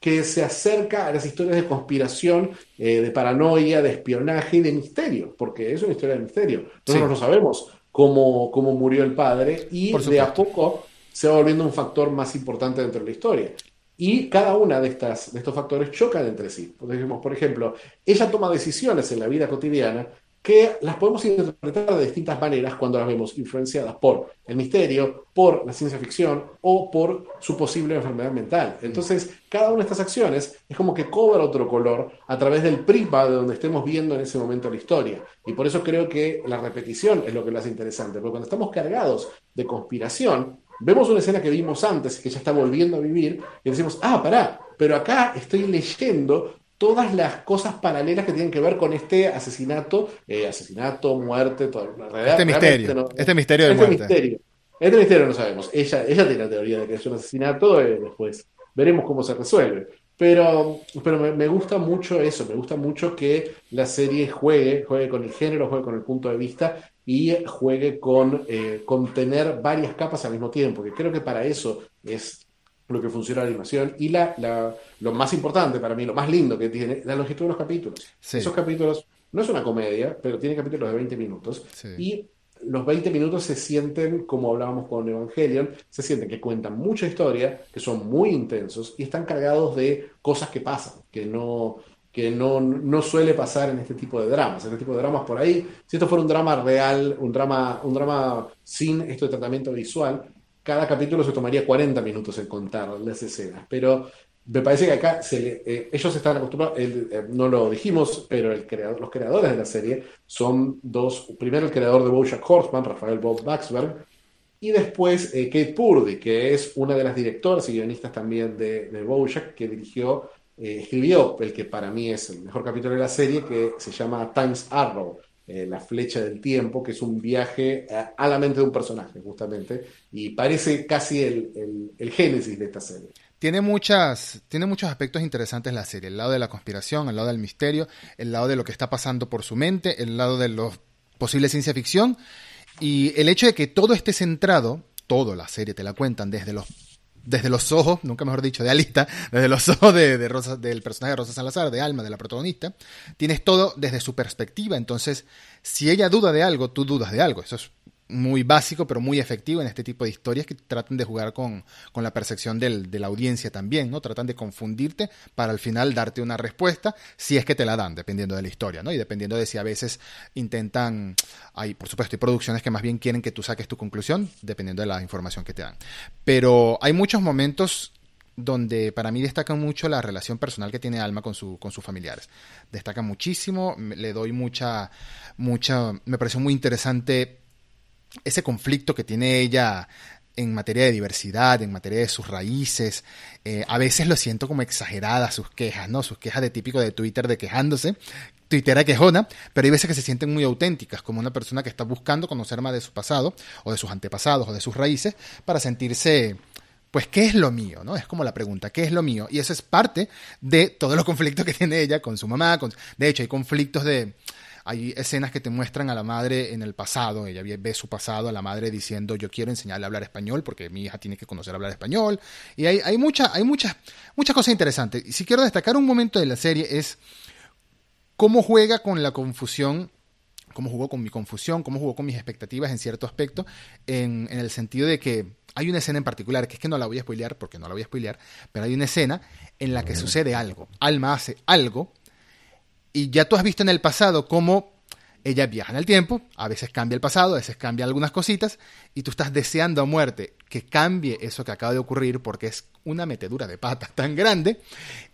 que se acerca a las historias de conspiración, eh, de paranoia, de espionaje y de misterio, porque es una historia de misterio. Nosotros no sabemos cómo, cómo murió el padre y de a poco se va volviendo un factor más importante dentro de la historia. Y cada una de, estas, de estos factores chocan entre sí. Por ejemplo, ella toma decisiones en la vida cotidiana que las podemos interpretar de distintas maneras cuando las vemos influenciadas por el misterio, por la ciencia ficción o por su posible enfermedad mental. Entonces, cada una de estas acciones es como que cobra otro color a través del prisma de donde estemos viendo en ese momento la historia. Y por eso creo que la repetición es lo que lo hace interesante, porque cuando estamos cargados de conspiración, vemos una escena que vimos antes, que ya está volviendo a vivir, y decimos, ah, pará, pero acá estoy leyendo todas las cosas paralelas que tienen que ver con este asesinato, eh, asesinato, muerte, todo. este misterio, este misterio de este muerte. Misterio, este misterio no sabemos. Ella, ella tiene la teoría de que es un asesinato, eh, después veremos cómo se resuelve. Pero, pero me, gusta mucho eso, me gusta mucho que la serie juegue, juegue con el género, juegue con el punto de vista y juegue con, eh, con tener varias capas al mismo tiempo, que creo que para eso es lo que funciona la animación y la, la, lo más importante para mí, lo más lindo que tiene, la longitud de los capítulos. Esos capítulos no es una comedia, pero tiene capítulos de 20 minutos y los 20 minutos se sienten, como hablábamos con Evangelion, se sienten que cuentan mucha historia, que son muy intensos y están cargados de cosas que pasan, que no, que no, no, suele pasar en este tipo de dramas. En este tipo de dramas por ahí, si esto fuera un drama real, un drama, un drama sin esto de tratamiento visual, cada capítulo se tomaría 40 minutos en contar las escenas, pero me parece que acá se eh, ellos están acostumbrados, eh, no lo dijimos, pero los creadores de la serie son dos, primero el creador de Bojack Horseman, Rafael Bob Baxberg, y después eh, Kate Purdy, que es una de las directoras y guionistas también de, de Bojack, que dirigió, escribió el que para mí es el mejor capítulo de la serie, que se llama Times Arrow, eh, la flecha del tiempo, que es un viaje a, la mente de un personaje, justamente, y parece casi el, génesis de esta serie. Tiene, muchas, tiene muchos aspectos interesantes la serie, el lado de la conspiración, el lado del misterio, el lado de lo que está pasando por su mente, el lado de los posibles ciencia ficción, y el hecho de que todo esté centrado, todo la serie te la cuentan desde los desde los ojos, nunca mejor dicho, de Alista, desde los ojos de, Rosa, del personaje de Rosa Salazar, de Alma, de la protagonista, tienes todo desde su perspectiva. Entonces, si ella duda de algo, tú dudas de algo. Eso es muy básico, pero muy efectivo en este tipo de historias que tratan de jugar con, la percepción del, de la audiencia también, ¿no? Tratan de confundirte para al final darte una respuesta, si es que te la dan, dependiendo de la historia, ¿no? Y dependiendo de si a veces intentan, hay, por supuesto, hay producciones que más bien quieren que tú saques tu conclusión, dependiendo de la información que te dan. Pero hay muchos momentos donde para mí destaca mucho la relación personal que tiene Alma con, su, con sus familiares. Destaca muchísimo, le doy mucha, mucha, me pareció muy interesante ese conflicto que tiene ella en materia de diversidad, en materia de sus raíces. Eh, a veces lo siento como exageradas sus quejas, ¿no? Sus quejas de típico de Twitter de quejándose, Twittera quejona, pero hay veces que se sienten muy auténticas, como una persona que está buscando conocer más de su pasado, o de sus antepasados, o de sus raíces, para sentirse, pues, ¿qué es lo mío? ¿no? Es como la pregunta, ¿qué es lo mío? Y eso es parte de todos los conflictos que tiene ella con su mamá. Con... De hecho, hay conflictos de hay escenas que te muestran a la madre en el pasado, ella ve su pasado, a la madre diciendo yo quiero enseñarle a hablar español porque mi hija tiene que conocer hablar español. Y hay, hay, hay muchas, muchas cosas interesantes. Y si quiero destacar un momento de la serie es cómo juega con la confusión cómo jugó con mi confusión, cómo jugó con mis expectativas en cierto aspecto, en, en, el sentido de que hay una escena en particular, que es que no la voy a spoilear porque no la voy a spoilear, pero hay una escena en la que sucede algo. Alma hace algo y ya tú has visto en el pasado cómo ella viaja en el tiempo, a veces cambia el pasado, a veces cambia algunas cositas, y tú estás deseando a muerte que cambie eso que acaba de ocurrir porque es una metedura de pata tan grande,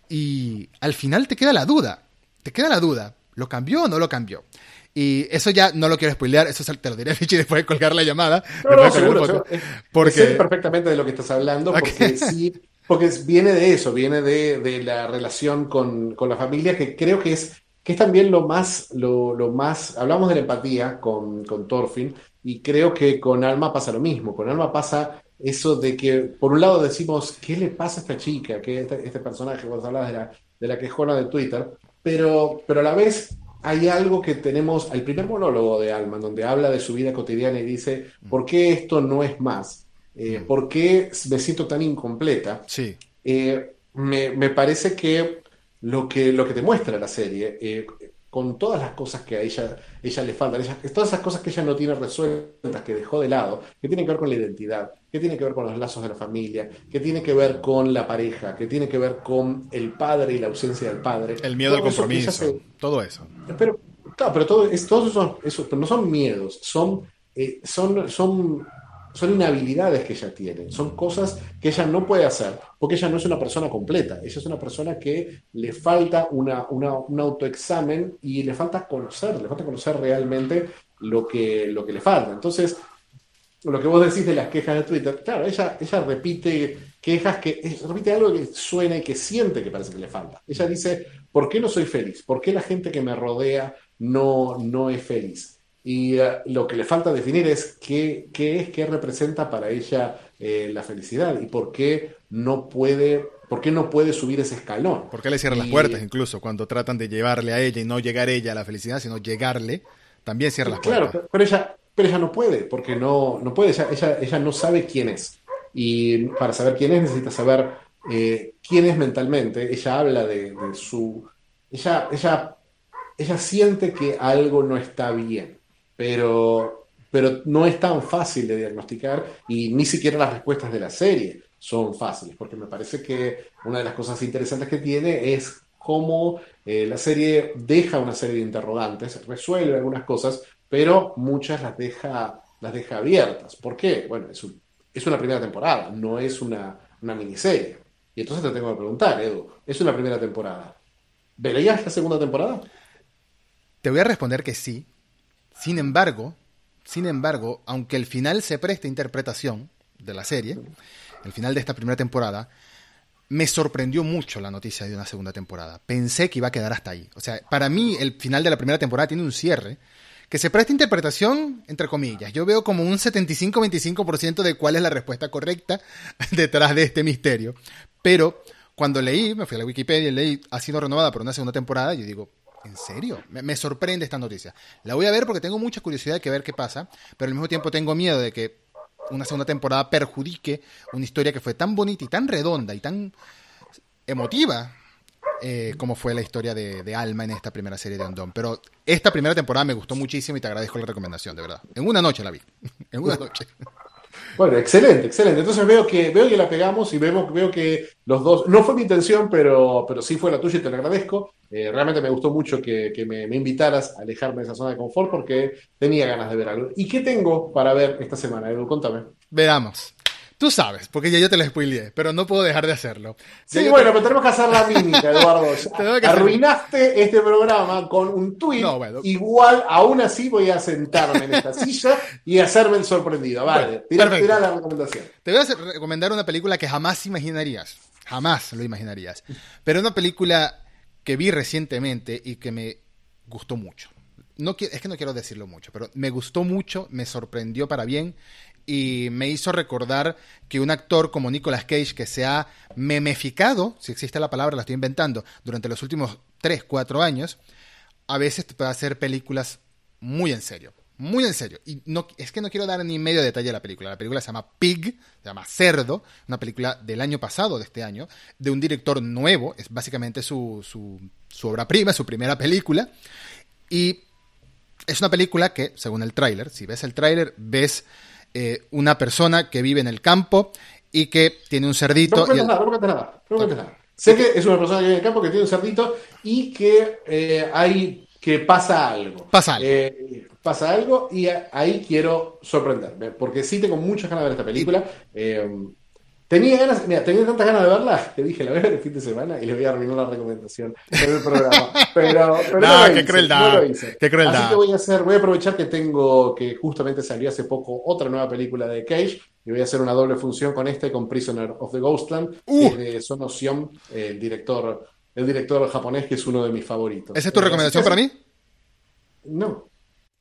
y al final te queda la duda, te queda la duda, ¿lo cambió o no lo cambió? Y eso ya no lo quiero spoilear, eso te lo diré Richie después de colgar la llamada. No, no, seguro, porque... Sé perfectamente de lo que estás hablando, porque sí, porque viene de eso, viene de, de la relación con, con, la familia, que creo que es, que es también lo más, lo, lo más, hablamos de la empatía con, con Thorfinn, y creo que con Alma pasa lo mismo, con Alma pasa eso de que, por un lado decimos, ¿qué le pasa a esta chica? que este, este, personaje, vos hablabas de la, de la quejona de Twitter, pero, pero a la vez hay algo que tenemos, el primer monólogo de Alma, donde habla de su vida cotidiana y dice, ¿por qué esto no es más? Eh, mm. ¿Por qué me siento tan incompleta? Sí. Eh, me, me, parece que lo, que lo que te muestra la serie, eh, con todas las cosas que a ella, ella le faltan, todas esas cosas que ella no tiene resueltas, que dejó de lado, que tienen que ver con la identidad, que tiene que ver con los lazos de la familia, que tiene que ver con la pareja, que tiene que ver con el padre y la ausencia del padre. El miedo al compromiso, todo eso. Pero, claro, pero todo, es, todos esos, no son miedos, son, eh, son, son son inhabilidades que ella tiene, son cosas que ella no puede hacer, porque ella no es una persona completa, ella es una persona que le falta una, un autoexamen y le falta conocer, le falta conocer realmente lo que, lo que le falta. Entonces, lo que vos decís de las quejas de Twitter, claro, ella, ella repite quejas que repite algo que suena y que siente que parece que le falta. Ella dice, ¿por qué no soy feliz? ¿Por qué la gente que me rodea no, no es feliz? Y eh, lo que le falta definir es qué, qué es, qué representa para ella eh, la felicidad y por qué no puede, por qué no puede subir ese escalón. ¿Por qué le cierran las puertas incluso cuando tratan de llevarle a ella y no llegar ella a la felicidad, sino llegarle? También cierra las puertas. Claro, pero ella, pero ella no puede, porque no, no puede, ella, ella, no sabe quién es. Y para saber quién es necesita saber eh, quién es mentalmente. Ella habla de, de su... Ella, ella, ella siente que algo no está bien pero, pero no es tan fácil de diagnosticar y ni siquiera las respuestas de la serie son fáciles, porque me parece que una de las cosas interesantes que tiene es cómo eh, la serie deja una serie de interrogantes, resuelve algunas cosas, pero muchas las deja, las deja abiertas. ¿Por qué? Bueno, es, es una primera temporada, no es una, una miniserie. Y entonces te tengo que preguntar, Edu, es una primera temporada. ¿Verías la segunda temporada? Te voy a responder que sí, sin embargo, sin embargo, aunque el final se preste interpretación de la serie, el final de esta primera temporada, me sorprendió mucho la noticia de una segunda temporada. Pensé que iba a quedar hasta ahí. O sea, para mí el final de la primera temporada tiene un cierre que se presta interpretación, entre comillas. Yo veo como un 75-25% de cuál es la respuesta correcta detrás de este misterio. Pero cuando leí, me fui a la Wikipedia y leí, ha sido renovada por una segunda temporada, yo digo, ¿En serio? Me, sorprende esta noticia. La voy a ver porque tengo mucha curiosidad de ver qué pasa, pero al mismo tiempo tengo miedo de que una segunda temporada perjudique una historia que fue tan bonita y tan redonda y tan emotiva eh, como fue la historia de, Alma en esta primera serie de Andón. Pero esta primera temporada me gustó muchísimo y te agradezco la recomendación, de verdad. En una noche la vi. en una noche. Bueno, excelente, excelente. Entonces veo que, veo que la pegamos y vemos, veo que los dos, no fue mi intención, pero, pero sí fue la tuya y te lo agradezco. Eh, realmente me gustó mucho que, me, invitaras a alejarme de esa zona de confort porque tenía ganas de ver algo. ¿Y qué tengo para ver esta semana, Edu? Contame. Veamos. Tú sabes, porque ya yo te lo spoileé, pero no puedo dejar de hacerlo. Sí, bueno, pero tenemos que hacer la mímica, Eduardo. Arruinaste este programa con un tweet. Igual, aún así voy a sentarme en esta silla y hacerme el sorprendido. Vale, tira, la recomendación. Te voy a recomendar una película que jamás imaginarías. Jamás lo imaginarías. Pero una película que vi recientemente y que me gustó mucho. No, es que no quiero decirlo mucho, pero me gustó mucho, me sorprendió para bien y me hizo recordar que un actor como Nicolas Cage, que se ha memeficado, si existe la palabra, la estoy inventando, durante los últimos 3, 4 años, a veces te puede hacer películas muy en serio. Muy en serio. Y no, es que no quiero dar ni medio detalle de la película. La película se llama Pig, se llama Cerdo, una película del año pasado, de este año, de un director nuevo. Es básicamente su, su, su obra prima, su primera película. Y es una película que, según el tráiler, si ves el tráiler, ves eh, una persona que vive en el campo y que tiene un cerdito. No me nada, no nada, nada. Sé que es una persona que vive en el campo, que tiene un cerdito y que eh, hay que pasa algo. Pasa algo. Eh, pasa algo y ahí quiero sorprenderme, porque sí tengo muchas ganas de ver esta película. Tenía ganas, mira, tenía tantas ganas de verla que dije, la voy a ver el fin de semana y le voy a arruinar la recomendación en el programa. Pero, pero no, no, lo qué hice, crueldad, no lo hice. qué crueldad. Así que voy a hacer, voy a aprovechar que tengo, que justamente salió hace poco otra nueva película de Cage y voy a hacer una doble función con esta y con Prisoner of the Ghostland, Uh. que es de Sono Sion, el director, el director japonés que es uno de mis favoritos. ¿Esa es tu recomendación para mí? No,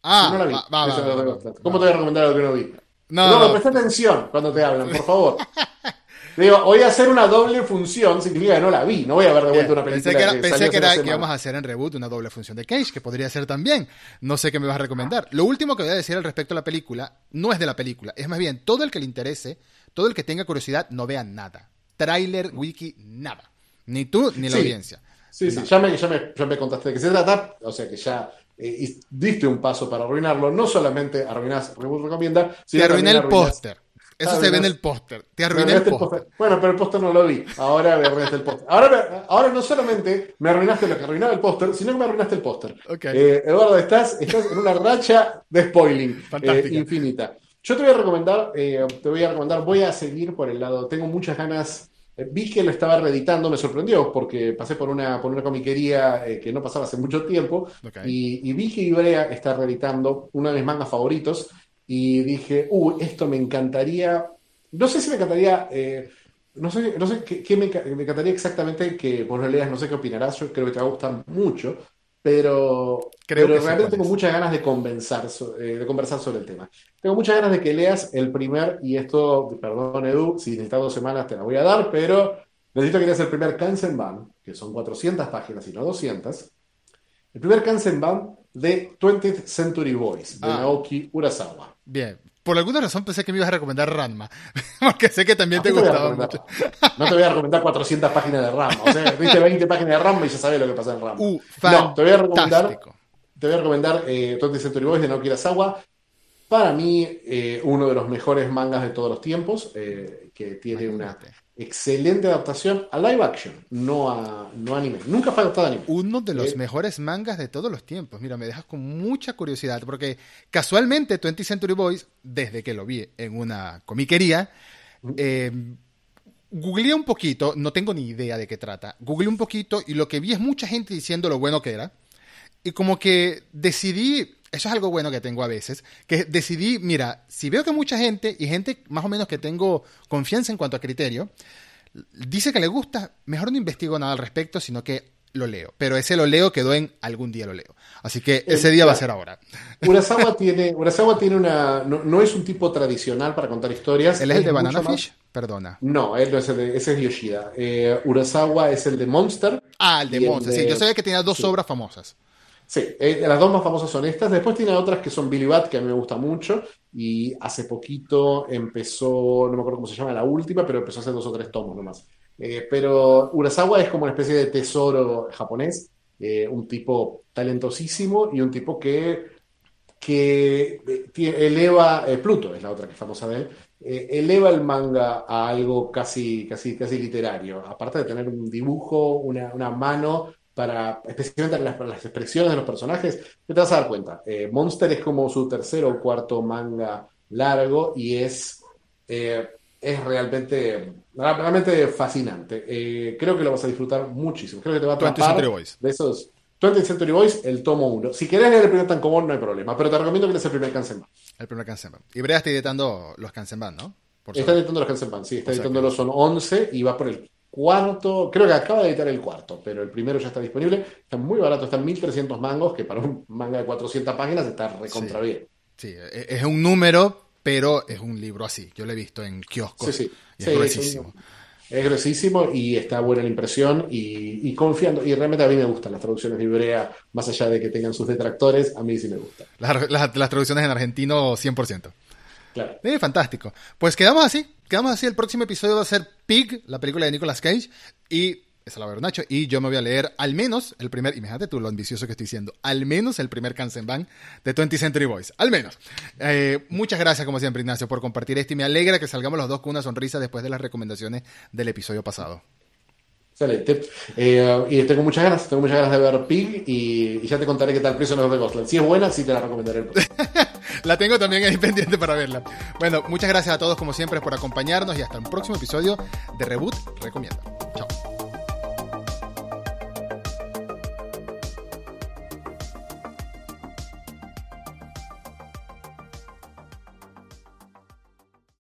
Ah, no la vi. va, va, va, ¿Cómo te voy a recomendar algo que no vi? No, No, no. presta atención cuando te hablan, por favor. Digo, voy a hacer una doble función, significa que no la vi, no voy a ver de vuelta una película Pensé que, era- que pensé que era- que íbamos a hacer en reboot una doble función de Cage, que podría ser también. No sé qué me vas a recomendar. Lo último que voy a decir al respecto a la película no es de la película, es más bien todo el que le interese, todo el que tenga curiosidad, no vea nada. Trailer, wiki, nada. Ni tú ni la Sí. audiencia. Sí, sí, ya me, ya, me, ya me contaste de qué se trata, o sea que ya eh, y diste un paso para arruinarlo. No solamente arruinás Reboot Recomienda, Te sino arruiné también el póster. Eso se ve en el póster. Te arruiné el póster. Bueno, pero el póster no lo vi. Ahora me arruinaste el póster. Ahora, me- ahora no solamente me arruinaste lo que arruinaba el póster, sino que me arruinaste el póster. Eh, Eduardo, estás, estás en una racha de spoiling eh, infinita. Yo te voy a recomendar, te voy a recomendar, voy a seguir por el lado, tengo muchas ganas. Vi que lo estaba reeditando, me sorprendió porque pasé por una, por una comiquería eh, que no pasaba hace mucho tiempo y, y vi que Ibrea está reeditando uno de mis mangas favoritos y dije, uh, esto me encantaría, no sé si me encantaría, eh, no sé, no sé qué, qué me, enca- me encantaría exactamente que vos lo leas, no sé qué opinarás, yo creo que te va a gustar mucho, pero, Creo pero que realmente tengo muchas ganas de conversar, so- eh, de conversar sobre el tema. Tengo muchas ganas de que leas el primer, y esto, perdón Edu, si necesitas dos semanas te la voy a dar, pero necesito que leas el primer Kansenban, que son 400 páginas y no 200. El primer Kansenban de 20th Century Boys, de Ah. Naoki Urasawa. Bien. Por alguna razón pensé que me ibas a recomendar Ranma. Porque sé que también te gustaba mucho. No te voy a recomendar 400 páginas de Rama. O sea, viste 20 páginas de Rama y ya sabes lo que pasa en Rama. Uh, No, te voy a recomendar, te voy a recomendar eh, 20th Century Boys de Naoki Urasawa. Para mí, eh, uno de los mejores mangas de todos los tiempos, eh, que tiene una. Excelente adaptación a live action, no a, no anime. Nunca fue adaptado a anime. Uno de los Eh, mejores mangas de todos los tiempos. Mira, me dejas con mucha curiosidad, porque casualmente 20 Century Boys, desde que lo vi en una comiquería, eh, googleé un poquito, no tengo ni idea de qué trata, googleé un poquito y lo que vi es mucha gente diciendo lo bueno que era. Y como que decidí, eso es algo bueno que tengo a veces, que decidí, mira, si veo que mucha gente, y gente más o menos que tengo confianza en cuanto a criterio, dice que le gusta, mejor no investigo nada al respecto, sino que lo leo. Pero ese lo leo quedó en algún día lo leo. Así que ese día va a ser ahora. Urasawa tiene, Urasawa tiene una. No, no es un tipo tradicional para contar historias. ¿Él es el de Banana más- Fish? Perdona. No, él no es el de, ese es Yoshida. Eh, Urasawa es el de Monster. Ah, el de el Monster. de- Sí, yo sabía que tenía dos sí. obras famosas. Sí, eh, las dos más famosas son estas. Después tiene otras que son Billy Bat, que a mí me gusta mucho. Y hace poquito empezó, no me acuerdo cómo se llama la última, pero empezó a hacer dos o tres tomos nomás. Eh, pero Urasawa es como una especie de tesoro japonés. eh, un tipo talentosísimo y un tipo que, que eleva, Pluto es la otra que es famosa de él, eleva el manga a algo casi, casi, casi literario. Aparte de tener un dibujo, una, una mano para, especialmente las, para las expresiones de los personajes, te vas a dar cuenta. eh, Monster es como su tercer o cuarto manga largo y es, eh, es realmente, realmente fascinante. Eh, creo que lo vas a disfrutar muchísimo. Creo que te va a 20 atrapar de esos 20th Century Boys, el tomo 1. Si querés leer el primer Tankobon, no hay problema, pero te recomiendo que leas el primer Kansenban. El primer Kansenban. Y Brea está editando los Kansenban, ¿no? Por Está editando los Kansenban, sí, está editándolos, son 11 y va por el cuarto, creo que acaba de editar el cuarto, pero el primero ya está disponible. Está muy barato, está en 1300 mangos, que para un manga de 400 páginas está recontra Sí. bien. Sí, e- es un número, pero es un libro así. Yo lo he visto en kioscos. Sí, sí. Y es gruesísimo. Es gruesísimo y está buena la impresión y, y confiando. Y realmente a mí me gustan las traducciones de Ibrea, más allá de que tengan sus detractores, a mí sí me gustan. Las, las- las traducciones en argentino, 100%. Claro. Eh, fantástico. Pues quedamos así. Quedamos así. El próximo episodio va a ser Pig, la película de Nicolas Cage. Y esa la va a ver Nacho. Y yo me voy a leer al menos el primer. Imagínate tú lo ambicioso que estoy siendo. Al menos el primer Kansenban de 20 Century Boys. Al menos. Eh, muchas gracias, como siempre, Ignacio, por compartir esto. Y me alegra que salgamos los dos con una sonrisa después de las recomendaciones del episodio pasado. Excelente. Eh, y tengo muchas ganas, tengo muchas ganas de ver Pig y, y ya te contaré qué tal Prisoner the Ghostland. Si es buena, sí te la recomendaré. el próximo. La tengo también ahí pendiente para verla. Bueno, muchas gracias a todos como siempre por acompañarnos y hasta un próximo episodio de Reboot Recomienda.